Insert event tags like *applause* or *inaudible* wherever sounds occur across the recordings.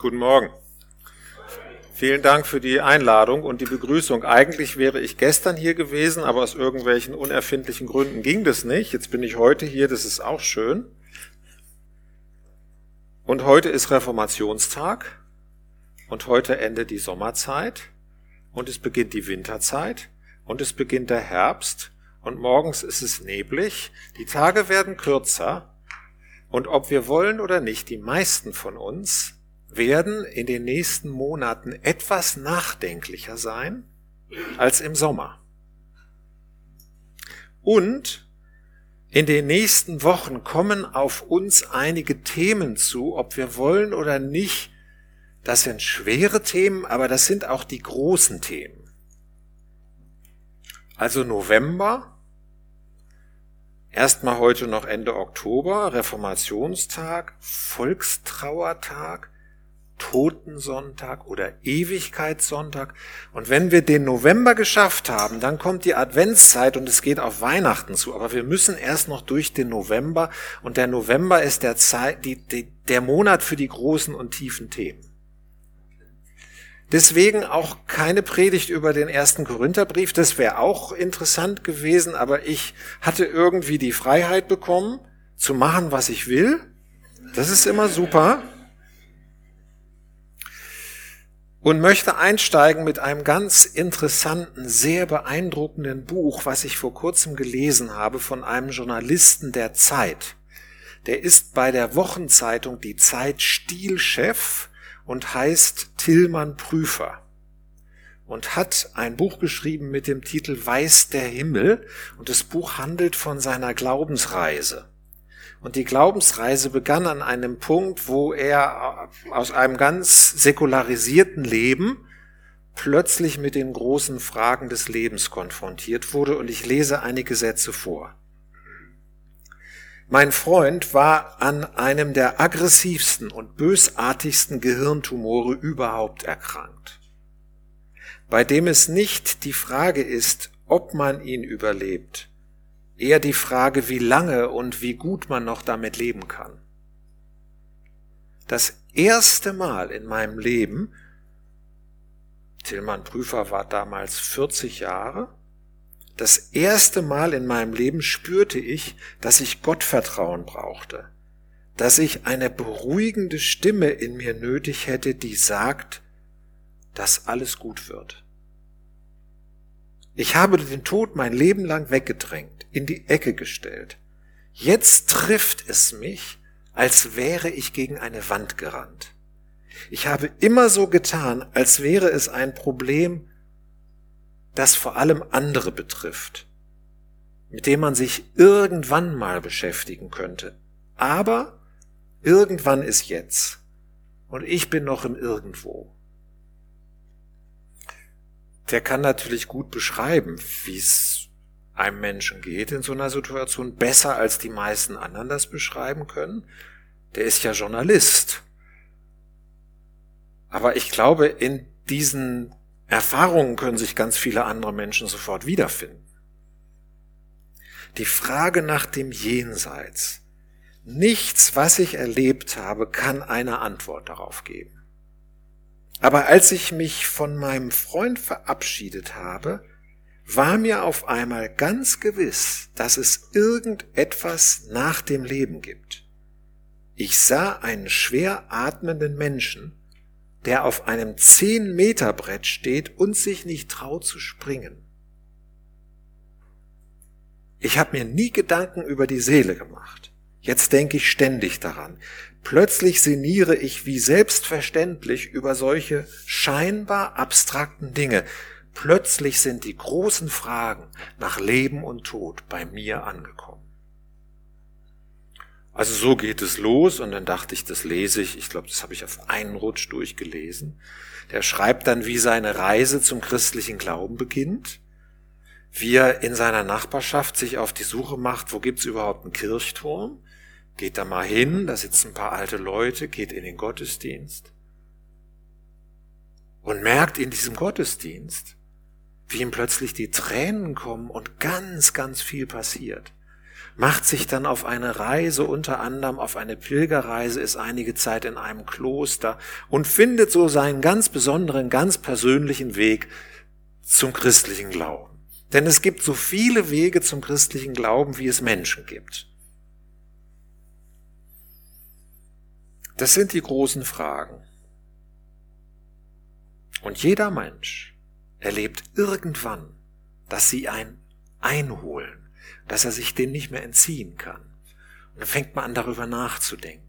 Guten Morgen. Vielen Dank für die Einladung und die Begrüßung. Eigentlich wäre ich gestern hier gewesen, aber aus irgendwelchen unerfindlichen Gründen ging das nicht. Jetzt bin ich heute hier, das ist auch schön. Und heute ist Reformationstag und heute endet die Sommerzeit und es beginnt die Winterzeit und es beginnt der Herbst und morgens ist es neblig, die Tage werden kürzer und ob wir wollen oder nicht, die meisten von uns werden in den nächsten Monaten etwas nachdenklicher sein als im Sommer. Und in den nächsten Wochen kommen auf uns einige Themen zu, ob wir wollen oder nicht. Das sind schwere Themen, aber das sind auch die großen Themen. Also November, erstmal heute noch Ende Oktober, Reformationstag, Volkstrauertag, Totensonntag oder Ewigkeitssonntag. Und wenn wir den November geschafft haben, dann kommt die Adventszeit und es geht auf Weihnachten zu. Aber wir müssen erst noch durch den November und der November ist der, Zeit, die, die, der Monat für die großen und tiefen Themen. Deswegen auch keine Predigt über den ersten Korintherbrief. Das wäre auch interessant gewesen, aber ich hatte irgendwie die Freiheit bekommen, zu machen, was ich will. Das ist immer super und möchte einsteigen mit einem ganz interessanten, sehr beeindruckenden Buch, was ich vor kurzem gelesen habe von einem Journalisten der Zeit. Der ist bei der Wochenzeitung Die Zeit Stilchef und heißt Tillmann Prüfer und hat ein Buch geschrieben mit dem Titel Weiß der Himmel und das Buch handelt von seiner Glaubensreise. Und die Glaubensreise begann an einem Punkt, wo er aus einem ganz säkularisierten Leben plötzlich mit den großen Fragen des Lebens konfrontiert wurde. Und ich lese einige Sätze vor. Mein Freund war an einem der aggressivsten und bösartigsten Gehirntumore überhaupt erkrankt, bei dem es nicht die Frage ist, ob man ihn überlebt, eher die Frage, wie lange und wie gut man noch damit leben kann. Das erste Mal in meinem Leben, Tillmann Prüfer war damals 40 Jahre, das erste Mal in meinem Leben spürte ich, dass ich Gottvertrauen brauchte, dass ich eine beruhigende Stimme in mir nötig hätte, die sagt, dass alles gut wird. Ich habe den Tod mein Leben lang weggedrängt, in die Ecke gestellt. Jetzt trifft es mich, als wäre ich gegen eine Wand gerannt. Ich habe immer so getan, als wäre es ein Problem, das vor allem andere betrifft, mit dem man sich irgendwann mal beschäftigen könnte. Aber irgendwann ist jetzt. Und ich bin noch im Irgendwo der kann natürlich gut beschreiben, wie es einem Menschen geht in so einer Situation, besser als die meisten anderen das beschreiben können. Der ist ja Journalist. Aber ich glaube, in diesen Erfahrungen können sich ganz viele andere Menschen sofort wiederfinden. Die Frage nach dem Jenseits. Nichts, was ich erlebt habe, kann eine Antwort darauf geben. Aber als ich mich von meinem Freund verabschiedet habe, war mir auf einmal ganz gewiss, dass es irgendetwas nach dem Leben gibt. Ich sah einen schwer atmenden Menschen, der auf einem zehn Meter Brett steht und sich nicht traut zu springen. Ich habe mir nie Gedanken über die Seele gemacht. Jetzt denke ich ständig daran. Plötzlich sinniere ich wie selbstverständlich über solche scheinbar abstrakten Dinge. Plötzlich sind die großen Fragen nach Leben und Tod bei mir angekommen. Also so geht es los und dann dachte ich, das lese ich. Ich glaube, das habe ich auf einen Rutsch durchgelesen. Der schreibt dann, wie seine Reise zum christlichen Glauben beginnt, wie er in seiner Nachbarschaft sich auf die Suche macht, wo gibt's überhaupt einen Kirchturm, Geht da mal hin, da sitzen ein paar alte Leute, geht in den Gottesdienst und merkt in diesem Gottesdienst, wie ihm plötzlich die Tränen kommen und ganz, ganz viel passiert. macht sich dann auf eine Reise, unter anderem auf eine Pilgerreise, ist einige Zeit in einem Kloster und findet so seinen ganz besonderen, ganz persönlichen Weg zum christlichen Glauben. Denn es gibt so viele Wege zum christlichen Glauben, wie es Menschen gibt. Das sind die großen Fragen. Und jeder Mensch erlebt irgendwann, dass sie ein einholen dass er sich dem nicht mehr entziehen kann. Und dann fängt man an, darüber nachzudenken.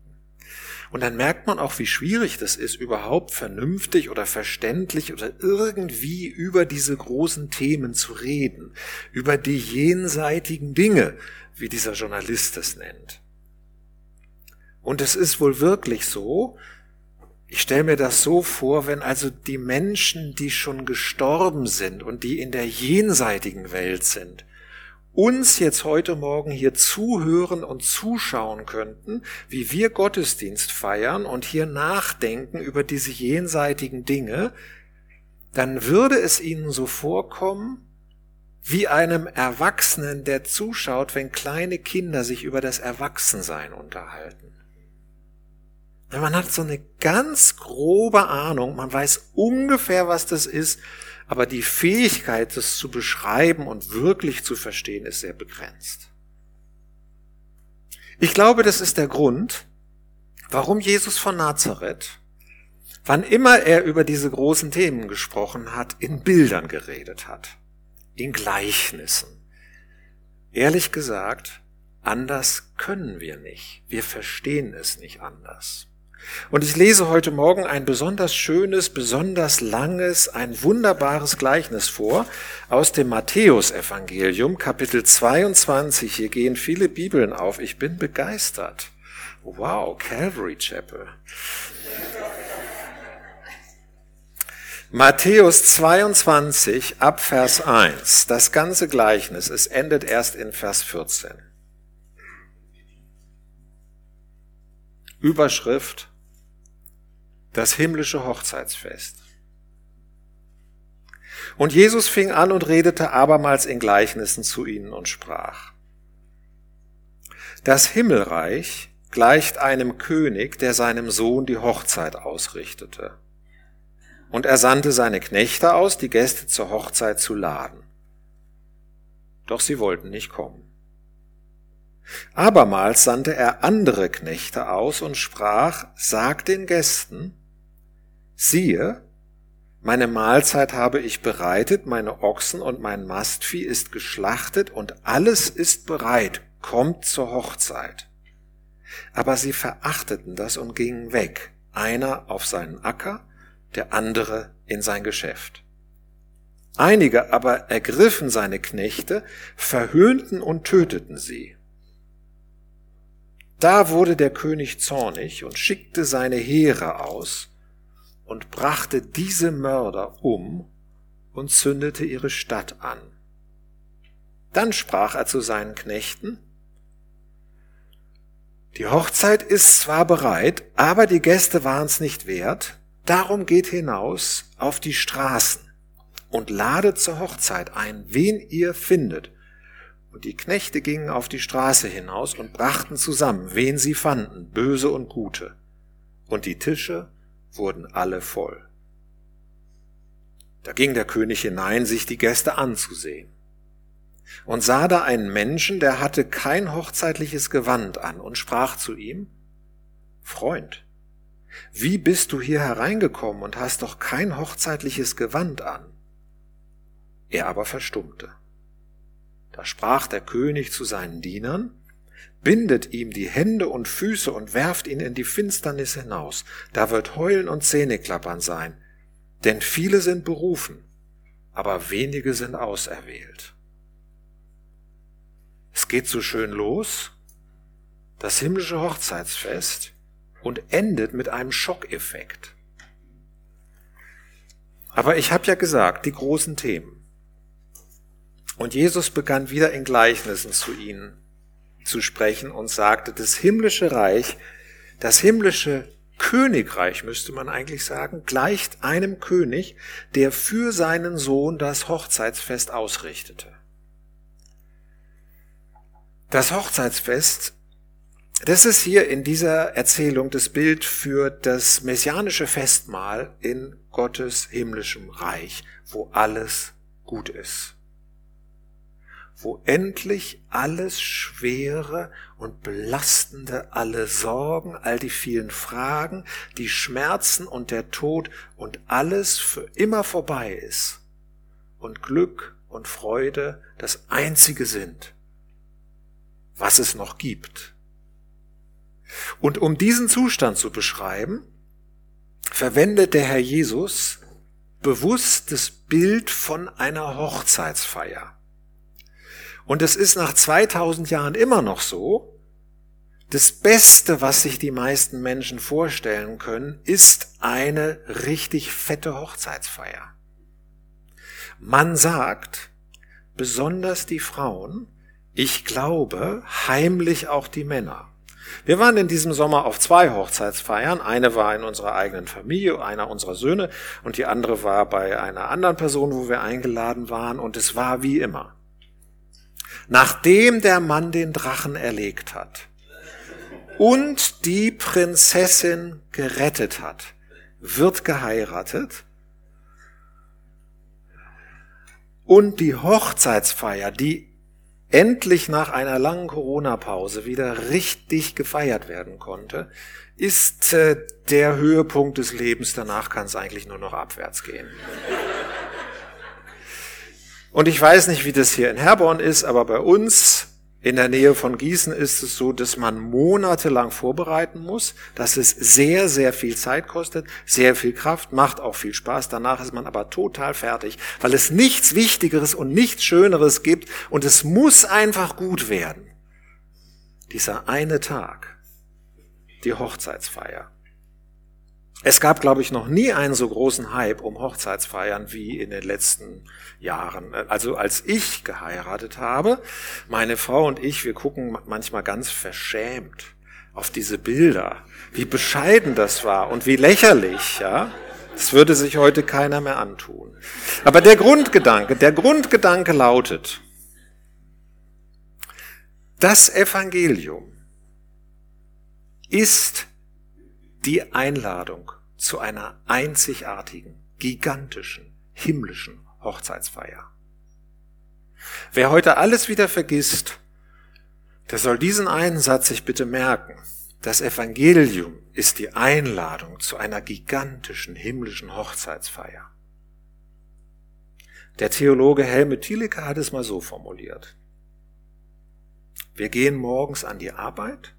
Und dann merkt man auch, wie schwierig das ist, überhaupt vernünftig oder verständlich oder irgendwie über diese großen Themen zu reden, über die jenseitigen Dinge, wie dieser Journalist es nennt. Und es ist wohl wirklich so, ich stelle mir das so vor, wenn also die Menschen, die schon gestorben sind und die in der jenseitigen Welt sind, uns jetzt heute Morgen hier zuhören und zuschauen könnten, wie wir Gottesdienst feiern und hier nachdenken über diese jenseitigen Dinge, dann würde es ihnen so vorkommen, wie einem Erwachsenen, der zuschaut, wenn kleine Kinder sich über das Erwachsensein unterhalten. Man hat so eine ganz grobe Ahnung, man weiß ungefähr, was das ist, aber die Fähigkeit, das zu beschreiben und wirklich zu verstehen, ist sehr begrenzt. Ich glaube, das ist der Grund, warum Jesus von Nazareth, wann immer er über diese großen Themen gesprochen hat, in Bildern geredet hat, in Gleichnissen. Ehrlich gesagt, anders können wir nicht. Wir verstehen es nicht anders. Und ich lese heute Morgen ein besonders schönes, besonders langes, ein wunderbares Gleichnis vor aus dem Matthäusevangelium, Kapitel 22. Hier gehen viele Bibeln auf. Ich bin begeistert. Wow, Calvary Chapel. Matthäus 22 ab Vers 1. Das ganze Gleichnis, es endet erst in Vers 14. Überschrift das himmlische Hochzeitsfest. Und Jesus fing an und redete abermals in Gleichnissen zu ihnen und sprach. Das Himmelreich gleicht einem König, der seinem Sohn die Hochzeit ausrichtete. Und er sandte seine Knechte aus, die Gäste zur Hochzeit zu laden. Doch sie wollten nicht kommen. Abermals sandte er andere Knechte aus und sprach, sag den Gästen, siehe, meine Mahlzeit habe ich bereitet, meine Ochsen und mein Mastvieh ist geschlachtet und alles ist bereit, kommt zur Hochzeit. Aber sie verachteten das und gingen weg, einer auf seinen Acker, der andere in sein Geschäft. Einige aber ergriffen seine Knechte, verhöhnten und töteten sie. Da wurde der König zornig und schickte seine Heere aus und brachte diese Mörder um und zündete ihre Stadt an. Dann sprach er zu seinen Knechten, die Hochzeit ist zwar bereit, aber die Gäste waren's nicht wert, darum geht hinaus auf die Straßen und ladet zur Hochzeit ein, wen ihr findet, und die Knechte gingen auf die Straße hinaus und brachten zusammen, wen sie fanden, böse und gute. Und die Tische wurden alle voll. Da ging der König hinein, sich die Gäste anzusehen. Und sah da einen Menschen, der hatte kein hochzeitliches Gewand an und sprach zu ihm, Freund, wie bist du hier hereingekommen und hast doch kein hochzeitliches Gewand an? Er aber verstummte. Da sprach der König zu seinen Dienern, bindet ihm die Hände und Füße und werft ihn in die Finsternis hinaus. Da wird Heulen und Zähneklappern sein. Denn viele sind berufen, aber wenige sind auserwählt. Es geht so schön los, das himmlische Hochzeitsfest, und endet mit einem Schockeffekt. Aber ich habe ja gesagt, die großen Themen. Und Jesus begann wieder in Gleichnissen zu ihnen zu sprechen und sagte, das himmlische Reich, das himmlische Königreich, müsste man eigentlich sagen, gleicht einem König, der für seinen Sohn das Hochzeitsfest ausrichtete. Das Hochzeitsfest, das ist hier in dieser Erzählung das Bild für das messianische Festmahl in Gottes himmlischem Reich, wo alles gut ist wo endlich alles Schwere und Belastende, alle Sorgen, all die vielen Fragen, die Schmerzen und der Tod und alles für immer vorbei ist und Glück und Freude das Einzige sind, was es noch gibt. Und um diesen Zustand zu beschreiben, verwendet der Herr Jesus bewusst das Bild von einer Hochzeitsfeier. Und es ist nach 2000 Jahren immer noch so, das Beste, was sich die meisten Menschen vorstellen können, ist eine richtig fette Hochzeitsfeier. Man sagt, besonders die Frauen, ich glaube, heimlich auch die Männer. Wir waren in diesem Sommer auf zwei Hochzeitsfeiern. Eine war in unserer eigenen Familie, einer unserer Söhne, und die andere war bei einer anderen Person, wo wir eingeladen waren, und es war wie immer nachdem der Mann den Drachen erlegt hat und die Prinzessin gerettet hat, wird geheiratet und die Hochzeitsfeier, die endlich nach einer langen Corona-Pause wieder richtig gefeiert werden konnte, ist äh, der Höhepunkt des Lebens. Danach kann es eigentlich nur noch abwärts gehen. Und ich weiß nicht, wie das hier in Herborn ist, aber bei uns in der Nähe von Gießen ist es so, dass man monatelang vorbereiten muss, dass es sehr, sehr viel Zeit kostet, sehr viel Kraft, macht auch viel Spaß. Danach ist man aber total fertig, weil es nichts Wichtigeres und nichts Schöneres gibt und es muss einfach gut werden. Dieser eine Tag, die Hochzeitsfeier. Es gab, glaube ich, noch nie einen so großen Hype um Hochzeitsfeiern wie in den letzten Jahren. Also als ich geheiratet habe, meine Frau und ich, wir gucken manchmal ganz verschämt auf diese Bilder, wie bescheiden das war und wie lächerlich, ja. Das würde sich heute keiner mehr antun. Aber der Grundgedanke, der Grundgedanke lautet, das Evangelium ist die Einladung zu einer einzigartigen, gigantischen, himmlischen Hochzeitsfeier. Wer heute alles wieder vergisst, der soll diesen einen Satz sich bitte merken. Das Evangelium ist die Einladung zu einer gigantischen himmlischen Hochzeitsfeier. Der Theologe Helmut Thielicke hat es mal so formuliert. Wir gehen morgens an die Arbeit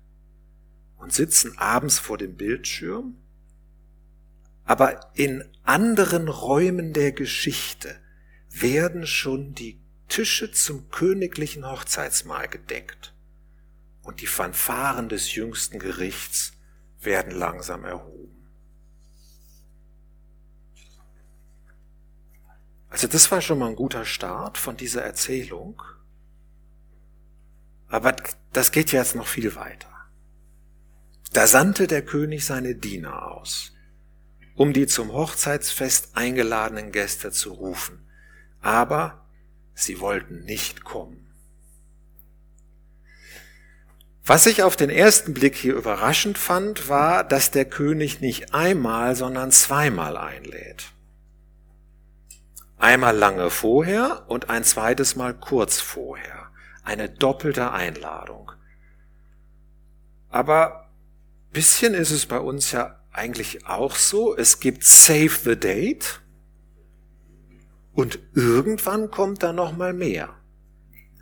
und sitzen abends vor dem Bildschirm, aber in anderen Räumen der Geschichte werden schon die Tische zum königlichen Hochzeitsmahl gedeckt und die Fanfaren des jüngsten Gerichts werden langsam erhoben. Also das war schon mal ein guter Start von dieser Erzählung. Aber das geht jetzt noch viel weiter. Da sandte der König seine Diener aus, um die zum Hochzeitsfest eingeladenen Gäste zu rufen, aber sie wollten nicht kommen. Was ich auf den ersten Blick hier überraschend fand, war, dass der König nicht einmal, sondern zweimal einlädt. Einmal lange vorher und ein zweites Mal kurz vorher. Eine doppelte Einladung. Aber bisschen ist es bei uns ja eigentlich auch so. Es gibt Save the Date und irgendwann kommt da noch mal mehr.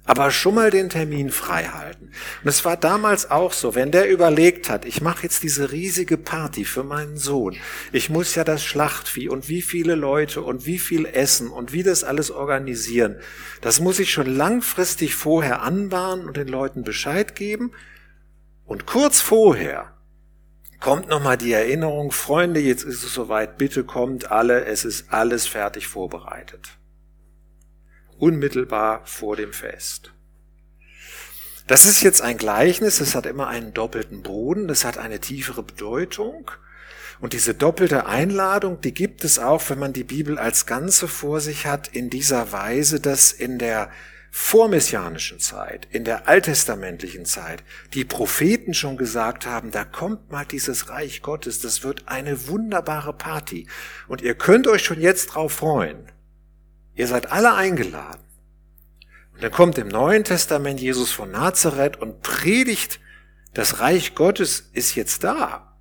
Aber schon mal den Termin frei halten. Und es war damals auch so, wenn der überlegt hat, ich mache jetzt diese riesige Party für meinen Sohn. Ich muss ja das Schlachtvieh und wie viele Leute und wie viel Essen und wie das alles organisieren. Das muss ich schon langfristig vorher anbahnen und den Leuten Bescheid geben. Und kurz vorher kommt nochmal die Erinnerung, Freunde, jetzt ist es soweit, bitte kommt alle, es ist alles fertig vorbereitet. Unmittelbar vor dem Fest. Das ist jetzt ein Gleichnis, es hat immer einen doppelten Boden, das hat eine tiefere Bedeutung. Und diese doppelte Einladung, die gibt es auch, wenn man die Bibel als Ganze vor sich hat, in dieser Weise, dass in der vormessianischen Zeit, in der alttestamentlichen Zeit, die Propheten schon gesagt haben, da kommt mal dieses Reich Gottes, das wird eine wunderbare Party. Und ihr könnt euch schon jetzt drauf freuen. Ihr seid alle eingeladen. Und dann kommt im Neuen Testament Jesus von Nazareth und predigt, das Reich Gottes ist jetzt da.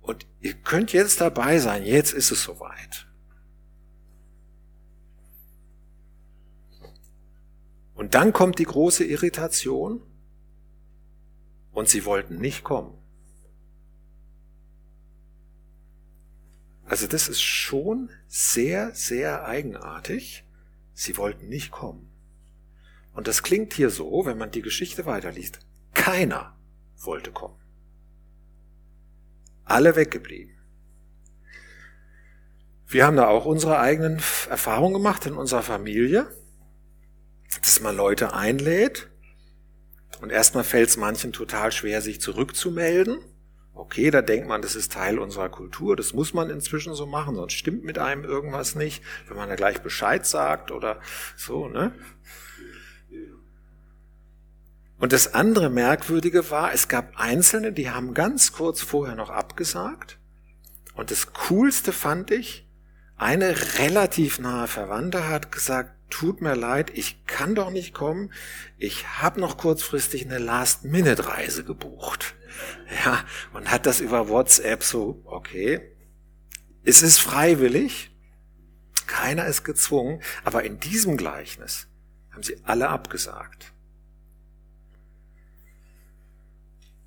Und ihr könnt jetzt dabei sein, jetzt ist es soweit. Und dann kommt die große Irritation und sie wollten nicht kommen. Also das ist schon sehr, sehr eigenartig. Sie wollten nicht kommen. Und das klingt hier so, wenn man die Geschichte weiterliest. Keiner wollte kommen. Alle weggeblieben. Wir haben da auch unsere eigenen Erfahrungen gemacht in unserer Familie dass man Leute einlädt und erstmal fällt es manchen total schwer, sich zurückzumelden. Okay, da denkt man, das ist Teil unserer Kultur, das muss man inzwischen so machen, sonst stimmt mit einem irgendwas nicht, wenn man da gleich Bescheid sagt oder so, ne? Und das andere Merkwürdige war, es gab Einzelne, die haben ganz kurz vorher noch abgesagt. Und das Coolste fand ich, eine relativ nahe Verwandte hat gesagt, tut mir leid, ich kann doch nicht kommen. Ich habe noch kurzfristig eine Last-Minute-Reise gebucht. Ja, und hat das über WhatsApp so, okay. Es ist freiwillig. Keiner ist gezwungen. Aber in diesem Gleichnis haben sie alle abgesagt.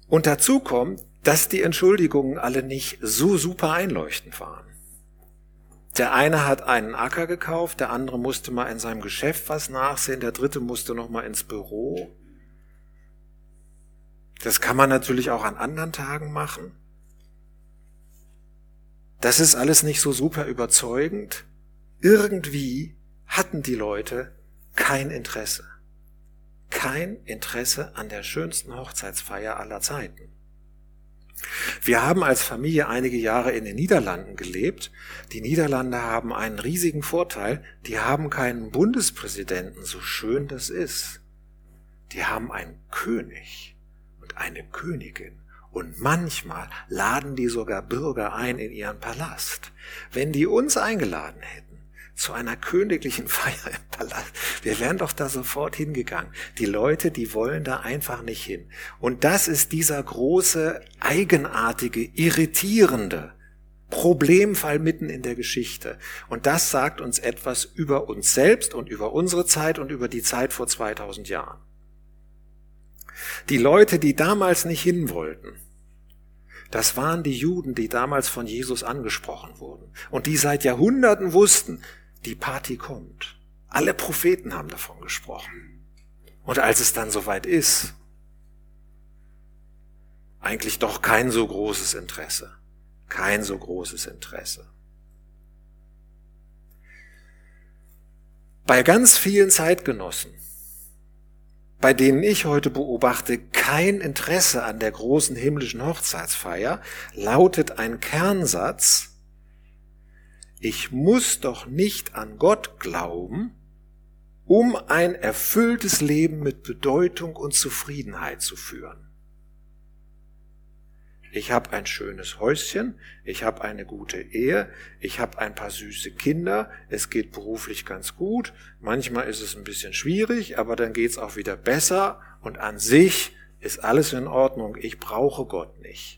Und dazu kommt, dass die Entschuldigungen alle nicht so super einleuchtend waren. Der eine hat einen Acker gekauft, der andere musste mal in seinem Geschäft was nachsehen, der dritte musste noch mal ins Büro. Das kann man natürlich auch an anderen Tagen machen. Das ist alles nicht so super überzeugend. Irgendwie hatten die Leute kein Interesse. Kein Interesse an der schönsten Hochzeitsfeier aller Zeiten. Wir haben als Familie einige Jahre in den Niederlanden gelebt. Die Niederlande haben einen riesigen Vorteil. Die haben keinen Bundespräsidenten, so schön das ist. Die haben einen König und eine Königin. Und manchmal laden die sogar Bürger ein in ihren Palast. Wenn die uns eingeladen hätten, zu einer königlichen *laughs* Feier im Palast. Wir wären doch da sofort hingegangen. Die Leute, die wollen da einfach nicht hin. Und das ist dieser große, eigenartige, irritierende Problemfall mitten in der Geschichte. Und das sagt uns etwas über uns selbst und über unsere Zeit und über die Zeit vor 2000 Jahren. Die Leute, die damals nicht hin wollten, das waren die Juden, die damals von Jesus angesprochen wurden und die seit Jahrhunderten wussten, die Party kommt. Alle Propheten haben davon gesprochen. Und als es dann soweit ist, eigentlich doch kein so großes Interesse. Kein so großes Interesse. Bei ganz vielen Zeitgenossen, bei denen ich heute beobachte, kein Interesse an der großen himmlischen Hochzeitsfeier, lautet ein Kernsatz, ich muss doch nicht an Gott glauben, um ein erfülltes Leben mit Bedeutung und Zufriedenheit zu führen. Ich habe ein schönes Häuschen, ich habe eine gute Ehe, ich habe ein paar süße Kinder, es geht beruflich ganz gut, manchmal ist es ein bisschen schwierig, aber dann geht's auch wieder besser und an sich ist alles in Ordnung, ich brauche Gott nicht.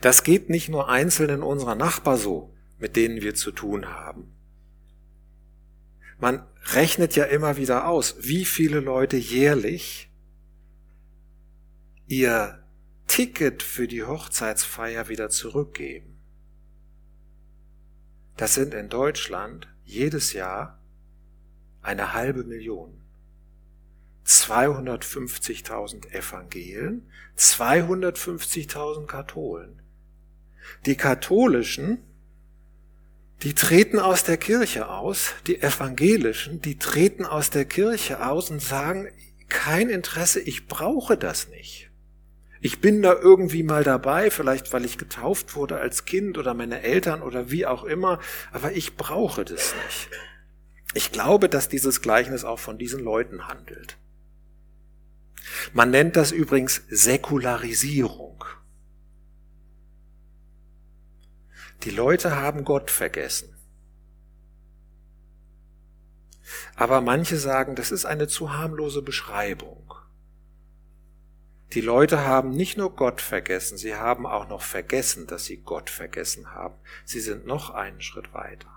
Das geht nicht nur einzelnen unserer Nachbar so, mit denen wir zu tun haben. Man rechnet ja immer wieder aus, wie viele Leute jährlich ihr Ticket für die Hochzeitsfeier wieder zurückgeben. Das sind in Deutschland jedes Jahr eine halbe Million. 250.000 Evangelen, 250.000 Katholen. Die Katholischen, die treten aus der Kirche aus, die Evangelischen, die treten aus der Kirche aus und sagen, kein Interesse, ich brauche das nicht. Ich bin da irgendwie mal dabei, vielleicht weil ich getauft wurde als Kind oder meine Eltern oder wie auch immer, aber ich brauche das nicht. Ich glaube, dass dieses Gleichnis auch von diesen Leuten handelt. Man nennt das übrigens Säkularisierung. Die Leute haben Gott vergessen. Aber manche sagen, das ist eine zu harmlose Beschreibung. Die Leute haben nicht nur Gott vergessen, sie haben auch noch vergessen, dass sie Gott vergessen haben. Sie sind noch einen Schritt weiter.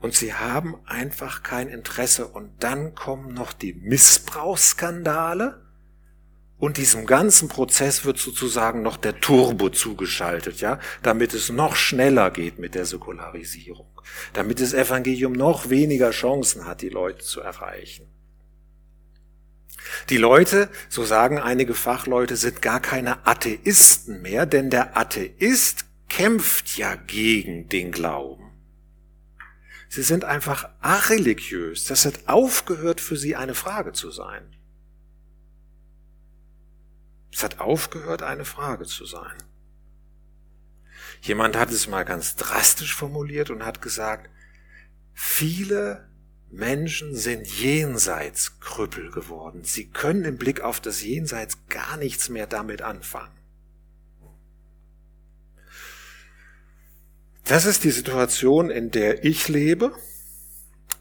Und sie haben einfach kein Interesse. Und dann kommen noch die Missbrauchsskandale. Und diesem ganzen Prozess wird sozusagen noch der Turbo zugeschaltet, ja, damit es noch schneller geht mit der Säkularisierung, damit das Evangelium noch weniger Chancen hat, die Leute zu erreichen. Die Leute, so sagen einige Fachleute, sind gar keine Atheisten mehr, denn der Atheist kämpft ja gegen den Glauben. Sie sind einfach areligiös. Das hat aufgehört für sie eine Frage zu sein. Es hat aufgehört, eine Frage zu sein. Jemand hat es mal ganz drastisch formuliert und hat gesagt, viele Menschen sind jenseits Krüppel geworden. Sie können im Blick auf das Jenseits gar nichts mehr damit anfangen. Das ist die Situation, in der ich lebe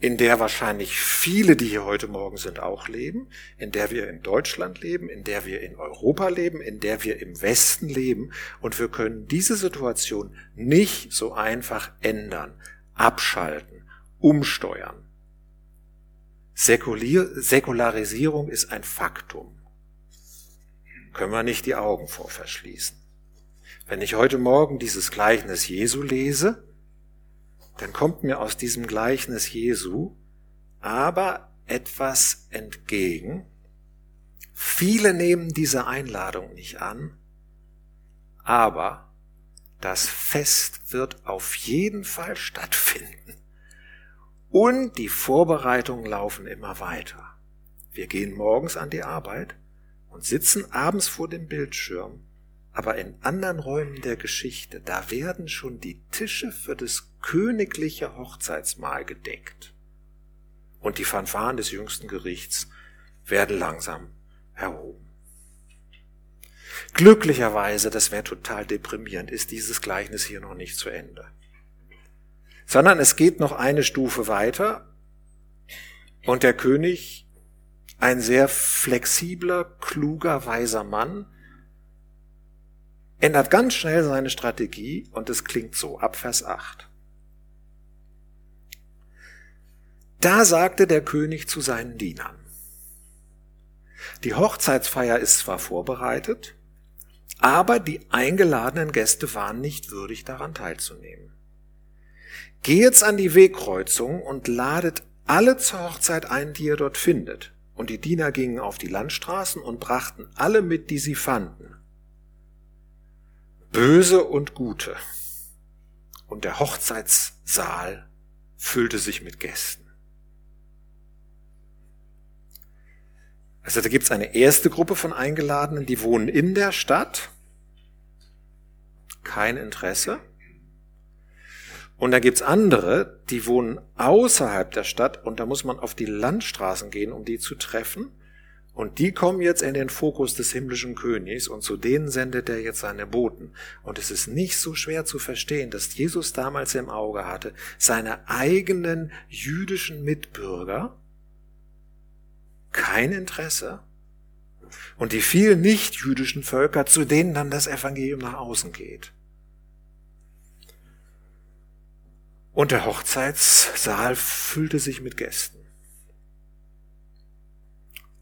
in der wahrscheinlich viele, die hier heute Morgen sind, auch leben, in der wir in Deutschland leben, in der wir in Europa leben, in der wir im Westen leben. Und wir können diese Situation nicht so einfach ändern, abschalten, umsteuern. Säkularisierung ist ein Faktum. Können wir nicht die Augen vor verschließen. Wenn ich heute Morgen dieses Gleichnis Jesu lese, dann kommt mir aus diesem Gleichnis Jesu aber etwas entgegen. Viele nehmen diese Einladung nicht an, aber das Fest wird auf jeden Fall stattfinden. Und die Vorbereitungen laufen immer weiter. Wir gehen morgens an die Arbeit und sitzen abends vor dem Bildschirm aber in anderen Räumen der Geschichte, da werden schon die Tische für das königliche Hochzeitsmahl gedeckt. Und die Fanfaren des jüngsten Gerichts werden langsam erhoben. Glücklicherweise, das wäre total deprimierend, ist dieses Gleichnis hier noch nicht zu Ende. Sondern es geht noch eine Stufe weiter und der König, ein sehr flexibler, kluger, weiser Mann, ändert ganz schnell seine Strategie und es klingt so ab Vers 8. Da sagte der König zu seinen Dienern, die Hochzeitsfeier ist zwar vorbereitet, aber die eingeladenen Gäste waren nicht würdig daran teilzunehmen. Geh jetzt an die Wegkreuzung und ladet alle zur Hochzeit ein, die ihr dort findet. Und die Diener gingen auf die Landstraßen und brachten alle mit, die sie fanden Böse und Gute. Und der Hochzeitssaal füllte sich mit Gästen. Also da gibt's eine erste Gruppe von Eingeladenen, die wohnen in der Stadt, kein Interesse. Und da gibt's andere, die wohnen außerhalb der Stadt und da muss man auf die Landstraßen gehen, um die zu treffen. Und die kommen jetzt in den Fokus des himmlischen Königs und zu denen sendet er jetzt seine Boten. Und es ist nicht so schwer zu verstehen, dass Jesus damals im Auge hatte, seine eigenen jüdischen Mitbürger kein Interesse und die vielen nicht-jüdischen Völker, zu denen dann das Evangelium nach außen geht. Und der Hochzeitssaal füllte sich mit Gästen.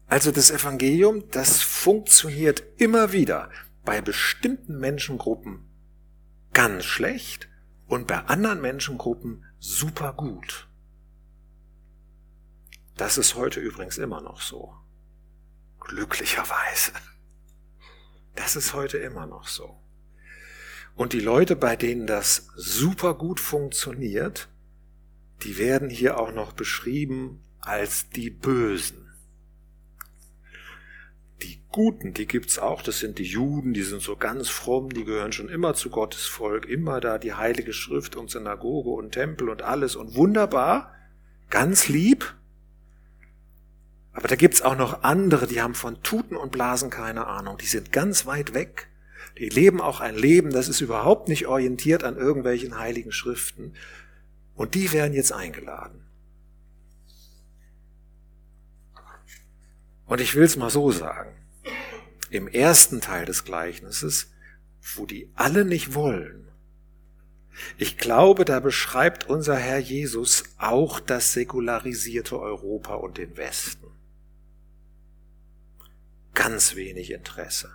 Also das Evangelium, das funktioniert immer wieder bei bestimmten Menschengruppen ganz schlecht und bei anderen Menschengruppen super gut. Das ist heute übrigens immer noch so. Glücklicherweise. Das ist heute immer noch so. Und die Leute, bei denen das super gut funktioniert, die werden hier auch noch beschrieben als die Bösen Die Guten, die gibt's auch, das sind die Juden, die sind so ganz fromm, die gehören schon immer zu Gottes Volk, immer da die heilige Schrift und Synagoge und Tempel und alles und wunderbar, ganz lieb. Aber da gibt's auch noch andere, die haben von Tuten und Blasen keine Ahnung, die sind ganz weit weg. Die leben auch ein Leben, das ist überhaupt nicht orientiert an irgendwelchen heiligen Schriften. Und die werden jetzt eingeladen. Und ich will es mal so sagen. Im ersten Teil des Gleichnisses, wo die alle nicht wollen, ich glaube, da beschreibt unser Herr Jesus auch das säkularisierte Europa und den Westen. Ganz wenig Interesse.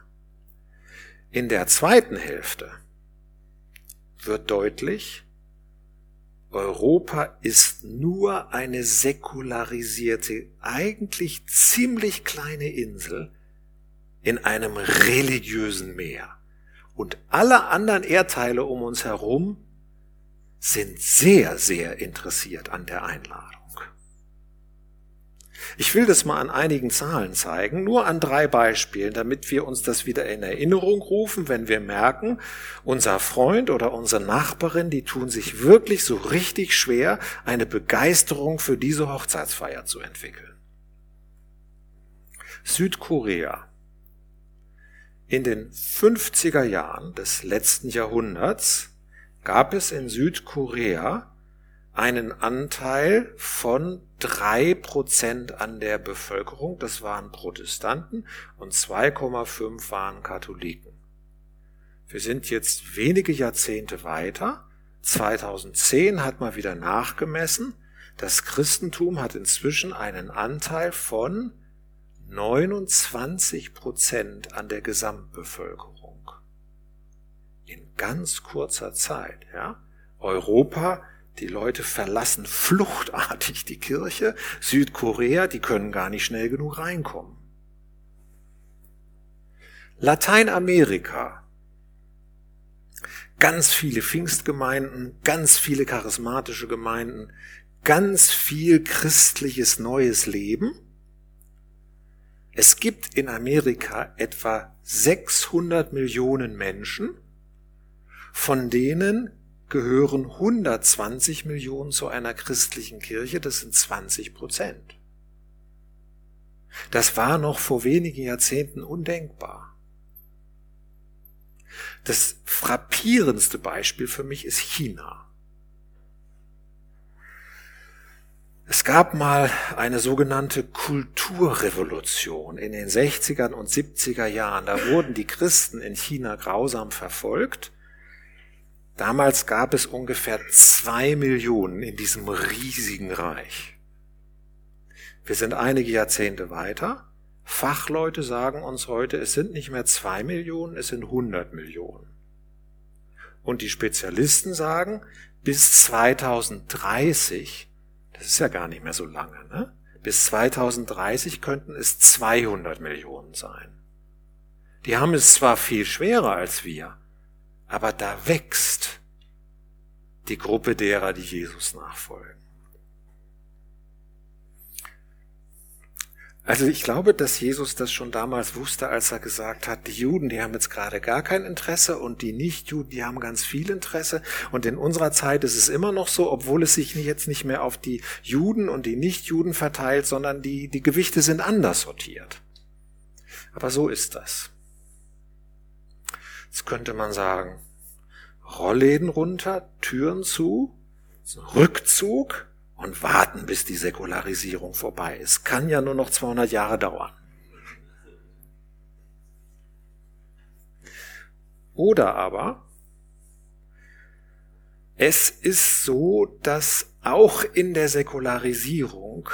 In der zweiten Hälfte wird deutlich, Europa ist nur eine säkularisierte, eigentlich ziemlich kleine Insel in einem religiösen Meer. Und alle anderen Erdteile um uns herum sind sehr, sehr interessiert an der Einladung. Ich will das mal an einigen Zahlen zeigen, nur an drei Beispielen, damit wir uns das wieder in Erinnerung rufen, wenn wir merken, unser Freund oder unsere Nachbarin, die tun sich wirklich so richtig schwer, eine Begeisterung für diese Hochzeitsfeier zu entwickeln. Südkorea. In den 50er Jahren des letzten Jahrhunderts gab es in Südkorea einen Anteil von drei Prozent an der Bevölkerung, das waren Protestanten, und 2,5 waren Katholiken. Wir sind jetzt wenige Jahrzehnte weiter. 2010 hat man wieder nachgemessen. Das Christentum hat inzwischen einen Anteil von 29 Prozent an der Gesamtbevölkerung. In ganz kurzer Zeit, ja. Europa die Leute verlassen fluchtartig die Kirche. Südkorea, die können gar nicht schnell genug reinkommen. Lateinamerika. Ganz viele Pfingstgemeinden, ganz viele charismatische Gemeinden, ganz viel christliches neues Leben. Es gibt in Amerika etwa 600 Millionen Menschen, von denen gehören 120 Millionen zu einer christlichen Kirche, das sind 20 Prozent. Das war noch vor wenigen Jahrzehnten undenkbar. Das frappierendste Beispiel für mich ist China. Es gab mal eine sogenannte Kulturrevolution in den 60er und 70er Jahren. Da wurden die Christen in China grausam verfolgt Damals gab es ungefähr zwei Millionen in diesem riesigen Reich. Wir sind einige Jahrzehnte weiter. Fachleute sagen uns heute, es sind nicht mehr zwei Millionen, es sind 100 Millionen. Und die Spezialisten sagen, bis 2030, das ist ja gar nicht mehr so lange, ne? bis 2030 könnten es 200 Millionen sein. Die haben es zwar viel schwerer als wir, aber da wächst die Gruppe derer, die Jesus nachfolgen. Also ich glaube, dass Jesus das schon damals wusste, als er gesagt hat, die Juden, die haben jetzt gerade gar kein Interesse und die Nichtjuden, die haben ganz viel Interesse. Und in unserer Zeit ist es immer noch so, obwohl es sich jetzt nicht mehr auf die Juden und die Nichtjuden verteilt, sondern die, die Gewichte sind anders sortiert. Aber so ist das. Jetzt könnte man sagen, Rollläden runter, Türen zu, Rückzug und warten, bis die Säkularisierung vorbei ist. Kann ja nur noch 200 Jahre dauern. Oder aber, es ist so, dass auch in der Säkularisierung,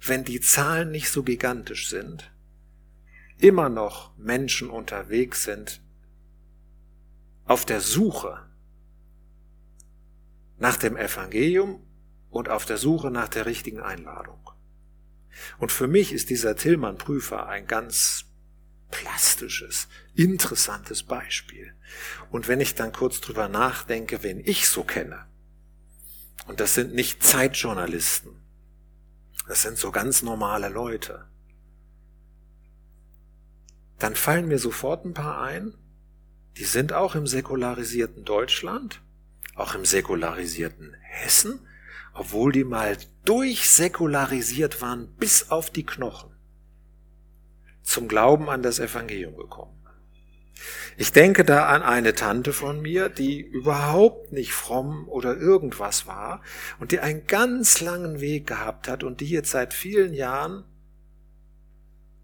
wenn die Zahlen nicht so gigantisch sind, immer noch Menschen unterwegs sind, auf der Suche nach dem Evangelium und auf der Suche nach der richtigen Einladung. Und für mich ist dieser Tillmann Prüfer ein ganz plastisches, interessantes Beispiel. Und wenn ich dann kurz drüber nachdenke, wen ich so kenne, und das sind nicht Zeitjournalisten, das sind so ganz normale Leute, dann fallen mir sofort ein paar ein, die sind auch im säkularisierten Deutschland, auch im säkularisierten Hessen, obwohl die mal durchsäkularisiert waren bis auf die Knochen, zum Glauben an das Evangelium gekommen. Ich denke da an eine Tante von mir, die überhaupt nicht fromm oder irgendwas war und die einen ganz langen Weg gehabt hat und die jetzt seit vielen Jahren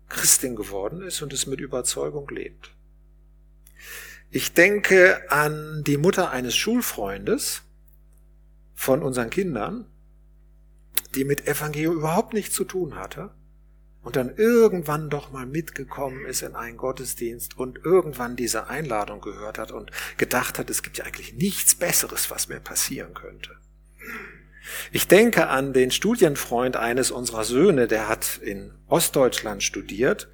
Christin geworden ist und es mit Überzeugung lebt. Ich denke an die Mutter eines Schulfreundes von unseren Kindern, die mit Evangelium überhaupt nichts zu tun hatte und dann irgendwann doch mal mitgekommen ist in einen Gottesdienst und irgendwann diese Einladung gehört hat und gedacht hat, es gibt ja eigentlich nichts Besseres, was mir passieren könnte. Ich denke an den Studienfreund eines unserer Söhne, der hat in Ostdeutschland studiert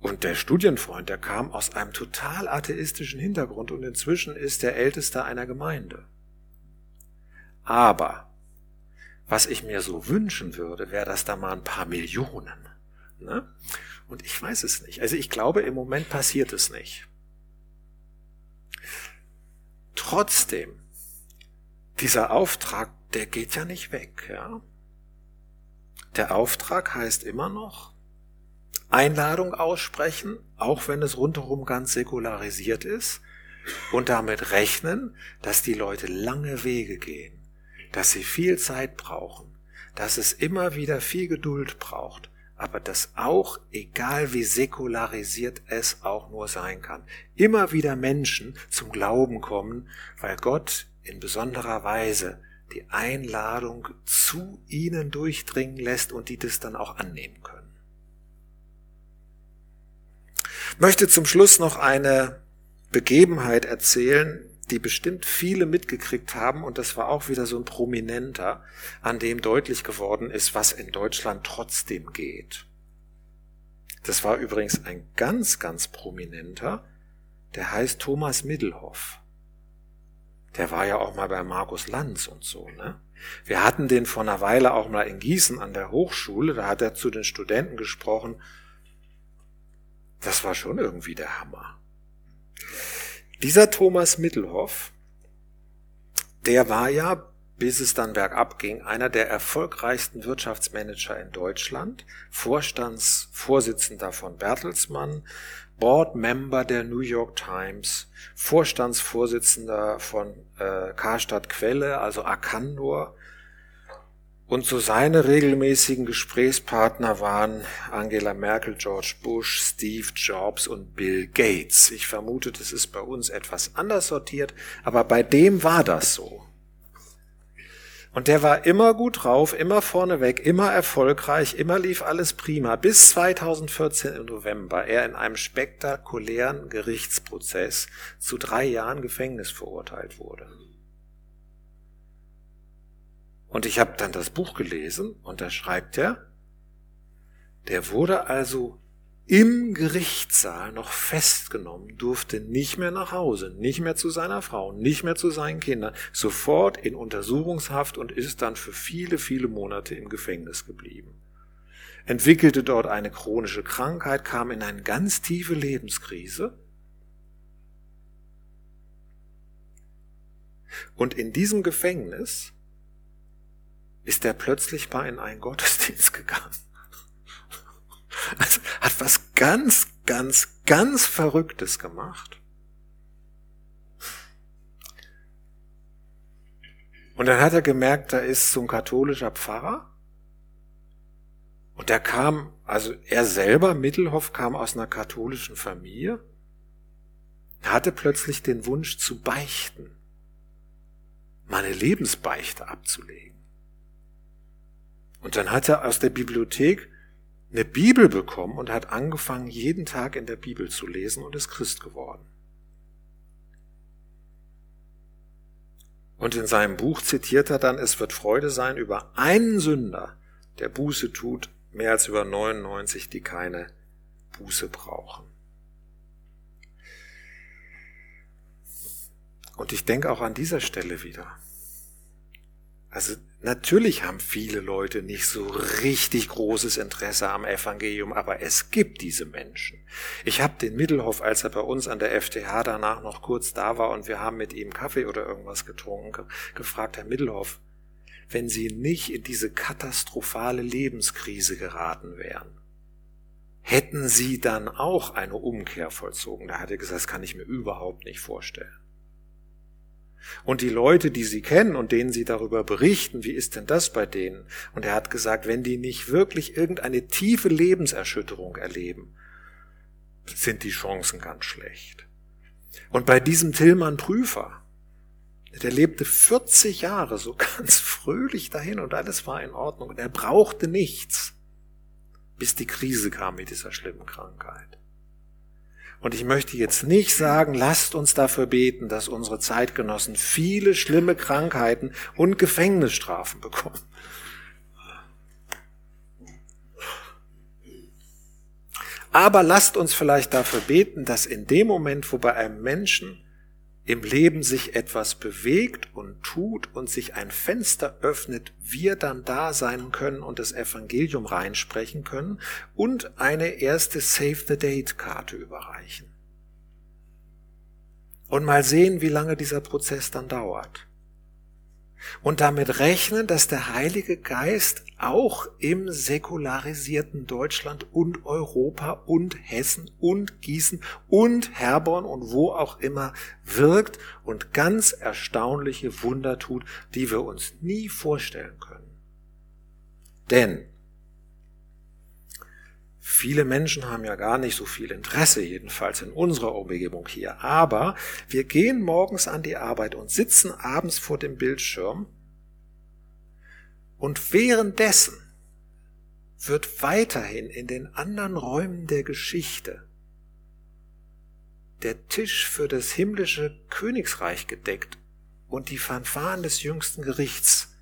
und der Studienfreund, der kam aus einem total atheistischen Hintergrund und inzwischen ist der Älteste einer Gemeinde. Aber was ich mir so wünschen würde, wäre das da mal ein paar Millionen. Ne? Und ich weiß es nicht. Also ich glaube, im Moment passiert es nicht. Trotzdem, dieser Auftrag, der geht ja nicht weg. Ja? Der Auftrag heißt immer noch, Einladung aussprechen, auch wenn es rundherum ganz säkularisiert ist, und damit rechnen, dass die Leute lange Wege gehen dass sie viel Zeit brauchen, dass es immer wieder viel Geduld braucht, aber dass auch, egal wie säkularisiert es auch nur sein kann, immer wieder Menschen zum Glauben kommen, weil Gott in besonderer Weise die Einladung zu ihnen durchdringen lässt und die das dann auch annehmen können. Möchte zum Schluss noch eine Begebenheit erzählen, die bestimmt viele mitgekriegt haben, und das war auch wieder so ein prominenter, an dem deutlich geworden ist, was in Deutschland trotzdem geht. Das war übrigens ein ganz, ganz prominenter, der heißt Thomas Middelhoff. Der war ja auch mal bei Markus Lanz und so, ne? Wir hatten den vor einer Weile auch mal in Gießen an der Hochschule, da hat er zu den Studenten gesprochen. Das war schon irgendwie der Hammer. Dieser Thomas Mittelhoff, der war ja, bis es dann bergab ging, einer der erfolgreichsten Wirtschaftsmanager in Deutschland, Vorstandsvorsitzender von Bertelsmann, Board Member der New York Times, Vorstandsvorsitzender von äh, Karstadt Quelle, also Arcandor, und so seine regelmäßigen Gesprächspartner waren Angela Merkel, George Bush, Steve Jobs und Bill Gates. Ich vermute, das ist bei uns etwas anders sortiert, aber bei dem war das so. Und der war immer gut drauf, immer vorneweg, immer erfolgreich, immer lief alles prima, bis 2014 im November er in einem spektakulären Gerichtsprozess zu drei Jahren Gefängnis verurteilt wurde. Und ich habe dann das Buch gelesen und da schreibt er, der wurde also im Gerichtssaal noch festgenommen, durfte nicht mehr nach Hause, nicht mehr zu seiner Frau, nicht mehr zu seinen Kindern, sofort in Untersuchungshaft und ist dann für viele, viele Monate im Gefängnis geblieben. Entwickelte dort eine chronische Krankheit, kam in eine ganz tiefe Lebenskrise. Und in diesem Gefängnis ist er plötzlich mal in einen Gottesdienst gegangen. Also hat was ganz, ganz, ganz Verrücktes gemacht. Und dann hat er gemerkt, da ist so ein katholischer Pfarrer. Und der kam, also er selber, Mittelhoff, kam aus einer katholischen Familie. Hatte plötzlich den Wunsch zu beichten, meine Lebensbeichte abzulegen. Und dann hat er aus der Bibliothek eine Bibel bekommen und hat angefangen, jeden Tag in der Bibel zu lesen und ist Christ geworden. Und in seinem Buch zitiert er dann, es wird Freude sein über einen Sünder, der Buße tut, mehr als über 99, die keine Buße brauchen. Und ich denke auch an dieser Stelle wieder. Also Natürlich haben viele Leute nicht so richtig großes Interesse am Evangelium, aber es gibt diese Menschen. Ich habe den Mittelhoff, als er bei uns an der FTH danach noch kurz da war und wir haben mit ihm Kaffee oder irgendwas getrunken, gefragt, Herr Mittelhoff, wenn Sie nicht in diese katastrophale Lebenskrise geraten wären, hätten Sie dann auch eine Umkehr vollzogen? Da hat er gesagt, das kann ich mir überhaupt nicht vorstellen. Und die Leute, die sie kennen und denen sie darüber berichten, wie ist denn das bei denen? Und er hat gesagt, wenn die nicht wirklich irgendeine tiefe Lebenserschütterung erleben, sind die Chancen ganz schlecht. Und bei diesem Tillmann Prüfer, der lebte 40 Jahre so *laughs* ganz fröhlich dahin und alles war in Ordnung und er brauchte nichts, bis die Krise kam mit dieser schlimmen Krankheit. Und ich möchte jetzt nicht sagen, lasst uns dafür beten, dass unsere Zeitgenossen viele schlimme Krankheiten und Gefängnisstrafen bekommen. Aber lasst uns vielleicht dafür beten, dass in dem Moment, wo bei einem Menschen im Leben sich etwas bewegt und tut und sich ein Fenster öffnet, wir dann da sein können und das Evangelium reinsprechen können und eine erste Save the Date Karte überreichen. Und mal sehen, wie lange dieser Prozess dann dauert und damit rechnen, dass der Heilige Geist auch im säkularisierten Deutschland und Europa und Hessen und Gießen und Herborn und wo auch immer wirkt und ganz erstaunliche Wunder tut, die wir uns nie vorstellen können. Denn Viele Menschen haben ja gar nicht so viel Interesse, jedenfalls in unserer Umgebung hier. Aber wir gehen morgens an die Arbeit und sitzen abends vor dem Bildschirm und währenddessen wird weiterhin in den anderen Räumen der Geschichte der Tisch für das himmlische Königsreich gedeckt und die Fanfaren des jüngsten Gerichts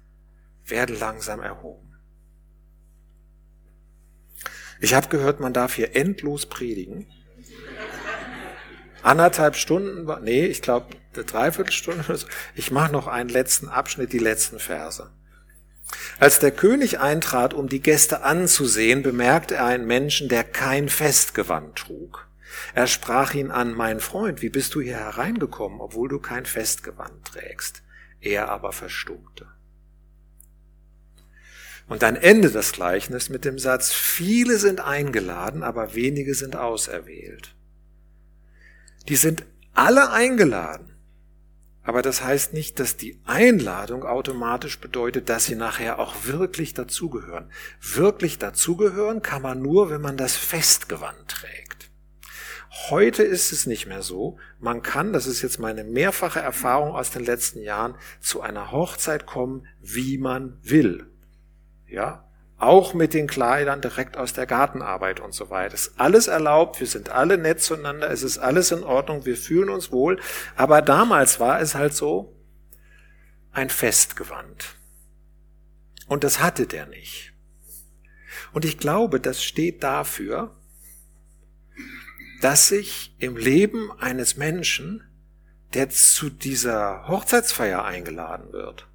werden langsam erhoben. Ich habe gehört, man darf hier endlos predigen. Anderthalb Stunden, nee, ich glaube eine Dreiviertelstunde. Ich mache noch einen letzten Abschnitt, die letzten Verse. Als der König eintrat, um die Gäste anzusehen, bemerkte er einen Menschen, der kein Festgewand trug. Er sprach ihn an, mein Freund, wie bist du hier hereingekommen, obwohl du kein Festgewand trägst? Er aber verstummte. Und dann endet das Gleichnis mit dem Satz, viele sind eingeladen, aber wenige sind auserwählt. Die sind alle eingeladen. Aber das heißt nicht, dass die Einladung automatisch bedeutet, dass sie nachher auch wirklich dazugehören. Wirklich dazugehören kann man nur, wenn man das Festgewand trägt. Heute ist es nicht mehr so. Man kann, das ist jetzt meine mehrfache Erfahrung aus den letzten Jahren, zu einer Hochzeit kommen, wie man will. Ja, auch mit den Kleidern direkt aus der Gartenarbeit und so weiter. Es ist alles erlaubt, wir sind alle nett zueinander, es ist alles in Ordnung, wir fühlen uns wohl. Aber damals war es halt so ein Festgewand. Und das hatte der nicht. Und ich glaube, das steht dafür, dass sich im Leben eines Menschen, der zu dieser Hochzeitsfeier eingeladen wird,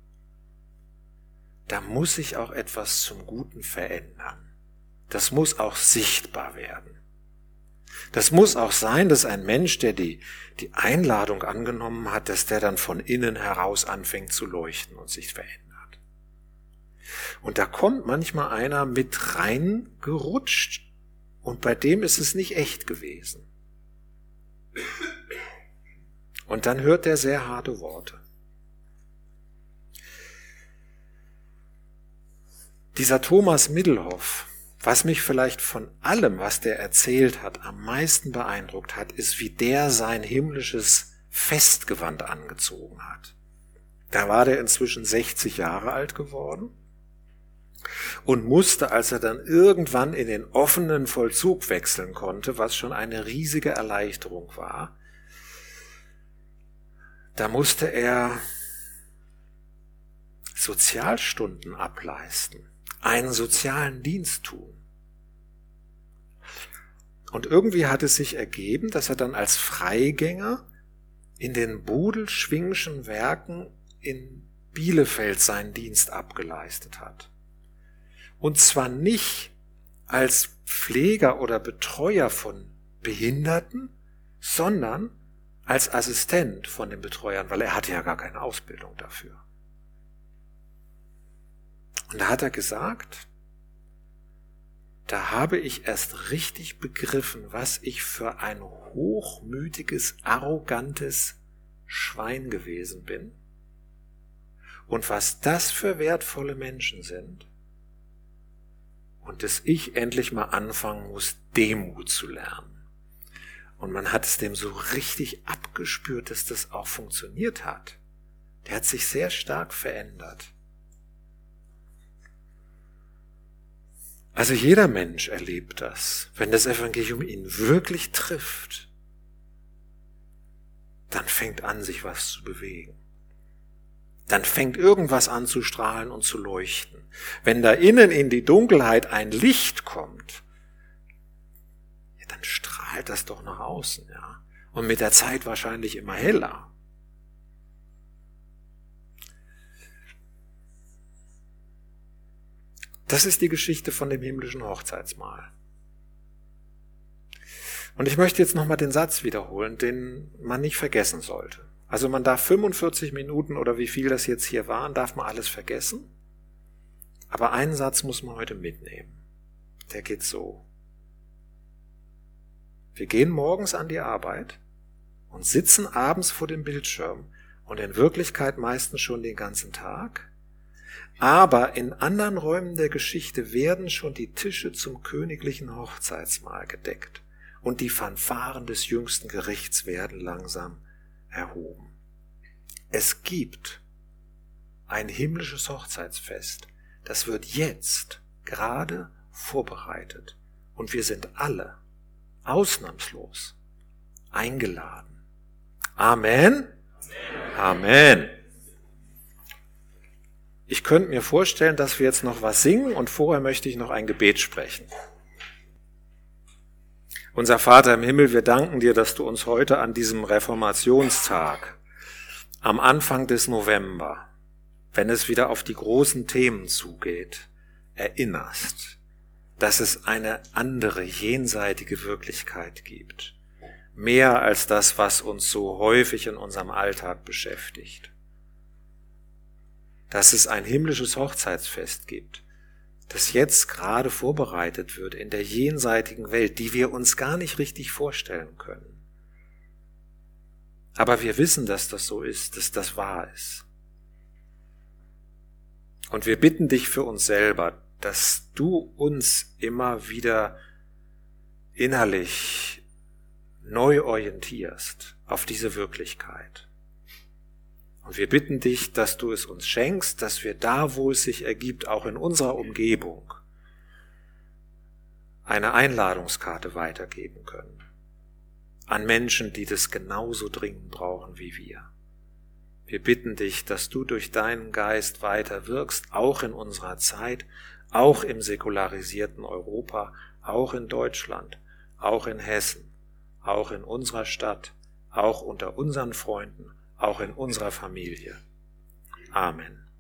da muss sich auch etwas zum Guten verändern. Das muss auch sichtbar werden. Das muss auch sein, dass ein Mensch, der die, die Einladung angenommen hat, dass der dann von innen heraus anfängt zu leuchten und sich verändert. Und da kommt manchmal einer mit reingerutscht und bei dem ist es nicht echt gewesen. Und dann hört er sehr harte Worte. Dieser Thomas Middelhoff, was mich vielleicht von allem, was der erzählt hat, am meisten beeindruckt hat, ist, wie der sein himmlisches Festgewand angezogen hat. Da war der inzwischen 60 Jahre alt geworden und musste, als er dann irgendwann in den offenen Vollzug wechseln konnte, was schon eine riesige Erleichterung war, da musste er Sozialstunden ableisten einen sozialen Dienst tun. Und irgendwie hat es sich ergeben, dass er dann als Freigänger in den Budelschwingschen Werken in Bielefeld seinen Dienst abgeleistet hat. Und zwar nicht als Pfleger oder Betreuer von Behinderten, sondern als Assistent von den Betreuern, weil er hatte ja gar keine Ausbildung dafür. Und da hat er gesagt, da habe ich erst richtig begriffen, was ich für ein hochmütiges, arrogantes Schwein gewesen bin und was das für wertvolle Menschen sind und dass ich endlich mal anfangen muss, Demut zu lernen. Und man hat es dem so richtig abgespürt, dass das auch funktioniert hat. Der hat sich sehr stark verändert. Also jeder Mensch erlebt das. Wenn das Evangelium ihn wirklich trifft, dann fängt an, sich was zu bewegen. Dann fängt irgendwas an zu strahlen und zu leuchten. Wenn da innen in die Dunkelheit ein Licht kommt, ja, dann strahlt das doch nach außen, ja. Und mit der Zeit wahrscheinlich immer heller. Das ist die Geschichte von dem himmlischen Hochzeitsmahl. Und ich möchte jetzt nochmal den Satz wiederholen, den man nicht vergessen sollte. Also man darf 45 Minuten oder wie viel das jetzt hier waren, darf man alles vergessen. Aber einen Satz muss man heute mitnehmen. Der geht so. Wir gehen morgens an die Arbeit und sitzen abends vor dem Bildschirm und in Wirklichkeit meistens schon den ganzen Tag aber in anderen Räumen der Geschichte werden schon die Tische zum königlichen Hochzeitsmahl gedeckt und die Fanfaren des jüngsten Gerichts werden langsam erhoben. Es gibt ein himmlisches Hochzeitsfest, das wird jetzt gerade vorbereitet und wir sind alle ausnahmslos eingeladen. Amen. Amen. Amen. Ich könnte mir vorstellen, dass wir jetzt noch was singen und vorher möchte ich noch ein Gebet sprechen. Unser Vater im Himmel, wir danken dir, dass du uns heute an diesem Reformationstag am Anfang des November, wenn es wieder auf die großen Themen zugeht, erinnerst, dass es eine andere jenseitige Wirklichkeit gibt. Mehr als das, was uns so häufig in unserem Alltag beschäftigt dass es ein himmlisches Hochzeitsfest gibt, das jetzt gerade vorbereitet wird in der jenseitigen Welt, die wir uns gar nicht richtig vorstellen können. Aber wir wissen, dass das so ist, dass das wahr ist. Und wir bitten dich für uns selber, dass du uns immer wieder innerlich neu orientierst auf diese Wirklichkeit. Und wir bitten dich, dass du es uns schenkst, dass wir da, wo es sich ergibt, auch in unserer Umgebung, eine Einladungskarte weitergeben können. An Menschen, die das genauso dringend brauchen wie wir. Wir bitten dich, dass du durch deinen Geist weiter wirkst, auch in unserer Zeit, auch im säkularisierten Europa, auch in Deutschland, auch in Hessen, auch in unserer Stadt, auch unter unseren Freunden, auch in unserer Familie. Amen.